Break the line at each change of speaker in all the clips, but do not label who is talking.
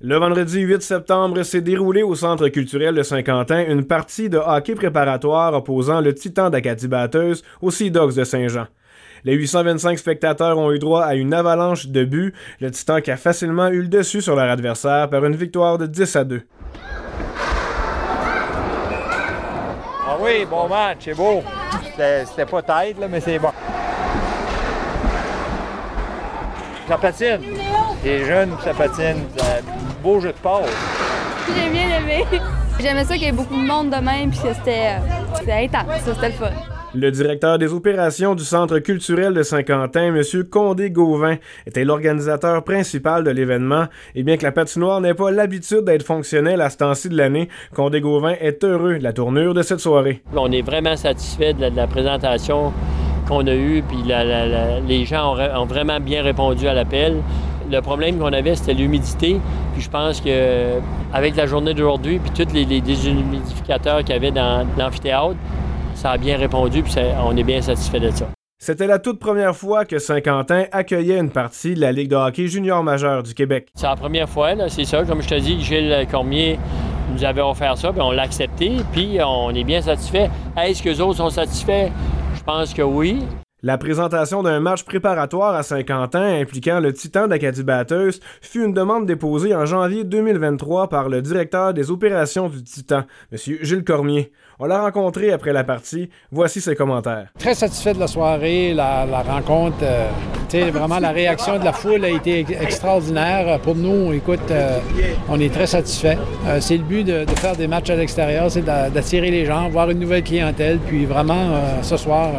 Le vendredi 8 septembre s'est déroulé au Centre culturel de Saint-Quentin une partie de hockey préparatoire opposant le Titan d'Acadie-Batteuse aux Sea Dogs de Saint-Jean. Les 825 spectateurs ont eu droit à une avalanche de buts, le Titan qui a facilement eu le dessus sur leur adversaire par une victoire de 10 à 2.
Ah oui, bon match, c'est beau. C'était pas tête, mais c'est bon. Ça patine. Les jeunes, ça patine. Beau jeu de passe.
J'ai bien aimé. J'aimais ça qu'il y ait beaucoup de monde de même, puis que c'était intense, c'était le fun.
Le directeur des opérations du Centre culturel de Saint-Quentin, M. Condé Gauvin, était l'organisateur principal de l'événement. Et bien que la patinoire n'ait pas l'habitude d'être fonctionnelle à ce temps-ci de l'année, Condé Gauvin est heureux de la tournure de cette soirée.
On est vraiment satisfait de la, présentation qu'on a eue, puis les gens ont, vraiment bien répondu à l'appel. Le problème qu'on avait, c'était l'humidité. Puis je pense que avec la journée d'aujourd'hui, puis tous les, les déshumidificateurs qu'il y avait dans l'amphithéâtre, ça a bien répondu, puis on est bien satisfait de ça.
C'était la toute première fois que Saint-Quentin accueillait une partie de la Ligue de hockey junior majeur du Québec.
C'est la première fois, c'est ça. Comme je te dis, Gilles Cormier nous avait offert ça, puis on l'a accepté, puis on est bien satisfait. Est-ce que les autres sont satisfaits? Je pense que oui.
La présentation d'un match préparatoire à Saint-Quentin impliquant le Titan d'Acadie Batteuse fut une demande déposée en janvier 2023 par le directeur des opérations du Titan, M. Gilles Cormier. On l'a rencontré après la partie. Voici ses commentaires.
Très satisfait de la soirée, la, rencontre. Euh, vraiment, la réaction de la foule a été extraordinaire. Pour nous, écoute, euh, on est très satisfait. Euh, c'est le but de, de, faire des matchs à l'extérieur, c'est d'attirer les gens, voir une nouvelle clientèle. Puis vraiment, ce soir,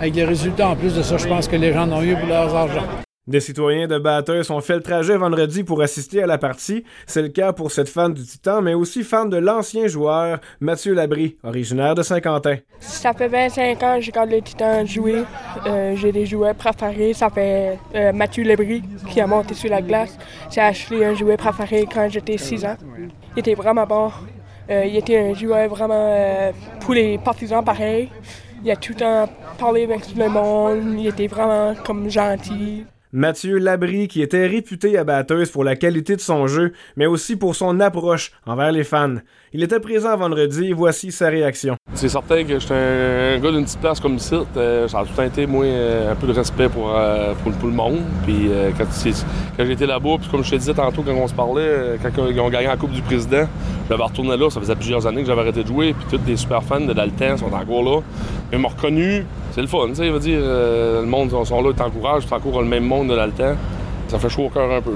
avec les résultats en plus de ça, je pense que les gens ont eu pour leurs argent.
Des citoyens de Bathurst ont fait le trajet vendredi pour assister à la partie. C'est le cas pour cette fan du Titan, mais aussi fan de l'ancien joueur Mathieu Labry, originaire de Saint-Quentin.
Ça fait 25 ans que j'ai le Titan jouer. Euh, j'ai des joueurs préférés. Ça fait euh, Mathieu Labry qui a monté sur la glace. C'est Ashley, un joueur préféré quand j'étais 6 ans. Il était vraiment bon. Euh, il était un joueur vraiment pour les partisans pareil. Il a tout le temps parlé avec tout le monde. Il était vraiment comme gentil.
Mathieu Labry, qui était réputé à batteuse pour la qualité de son jeu, mais aussi pour son approche envers les fans. Il était présent vendredi, voici sa réaction.
C'est certain que j'étais un, gars d'une petite place comme ici. Euh, ça a tout été, moi, euh, un peu de respect pour, euh, pour, le monde. Puis quand, quand j'étais là-bas, puis comme je te disais tantôt quand on se parlait, quand ils ont gagné la Coupe du Président, j'avais retourné là, ça faisait plusieurs années que j'avais arrêté de jouer, puis tous les super fans de Dalton sont encore là. Ils m'ont reconnu, c'est le fun, tu sais, veut dire, le monde sont là, t'encouragent, t'encourages le même monde de l'Alten. Ça fait chaud au cœur un peu.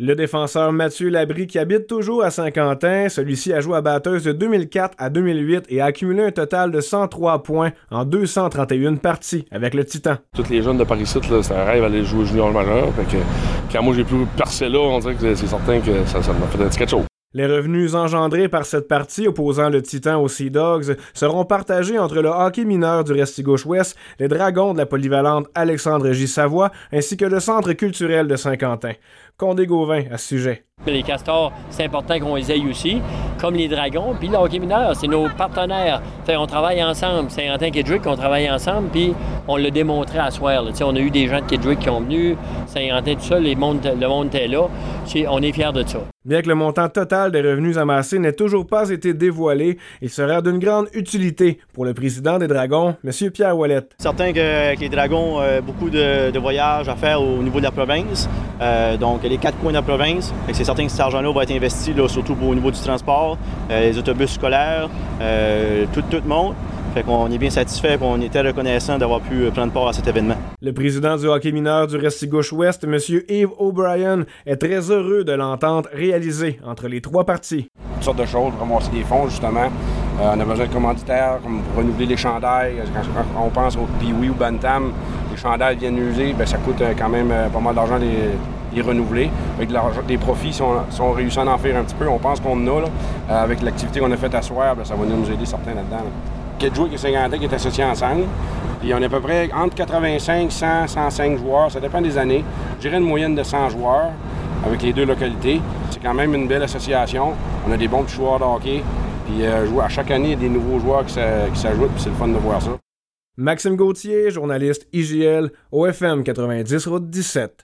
Le défenseur Mathieu Labry, qui habite toujours à Saint-Quentin, celui-ci a joué à batteuse de 2004 à 2008 et a accumulé un total de 103 points en 231 parties avec le Titan.
Tous les jeunes de Paris c'est un rêve d'aller jouer junior majeur. Fait que, quand moi j'ai pu percer là, on dirait que c'est certain que ça m'a fait un petit quelque chose.
Les revenus engendrés par cette partie opposant le Titan aux Sea Dogs seront partagés entre le hockey mineur du Restigouche-Ouest, les Dragons de la polyvalente Alexandre J. Savoie ainsi que le Centre culturel de Saint-Quentin. Condé Gauvin à ce sujet.
Les castors, c'est important qu'on les aille aussi, comme les dragons. Puis le hockey mineur, c'est nos partenaires. On travaille ensemble. Saint-Quentin Kedrick, on travaille ensemble, puis on l'a démontré à soir. On a eu des gens de Kedrick qui sont venus, Saint-Quentin, tout mondes, le monde était là. On est fiers de ça.
Bien que le montant total des revenus amassés n'ait toujours pas été dévoilé, il sera d'une grande utilité pour le président des Dragons, M. Pierre Wallet.
Certain que, les Dragons ont euh, beaucoup de, voyages à faire au niveau de la province, euh, donc les quatre coins de la province. C'est certain que cet argent-là va être investi surtout au niveau du transport, euh, les autobus scolaires, tout, tout le monde. Fait qu'on est bien satisfait et on était reconnaissant d'avoir pu prendre part à cet événement.
Le président du hockey mineur du Restigouche-Ouest, M. Yves O'Brien, est très heureux de l'entente réalisée entre les trois parties.
Toutes sortes de choses, ramasser des fonds justement. Euh, on a besoin de commanditaires comme pour renouveler les chandails. Quand on pense au Pee-Wee ou Bantam, les chandails viennent user, ben, ça coûte euh, quand même pas mal d'argent les, les renouveler. Avec les profits, si on, réussit à en faire un petit peu, on pense qu'on en a. Là. avec l'activité qu'on a faite à soir, ben, ça va nous aider certains là-dedans. Kedjouk et Saint-Quentin qui est associés ensemble. Puis on est à peu près entre 85, 100, 105 joueurs. Ça dépend des années. Je dirais une moyenne de 100 joueurs avec les deux localités. C'est quand même une belle association. On a des bons petits joueurs de hockey. Puis euh, à chaque année, il y a des nouveaux joueurs qui s'ajoutent. Puis c'est le fun de voir ça.
Maxime Gauthier, journaliste IGL, OFM 90 Route 17.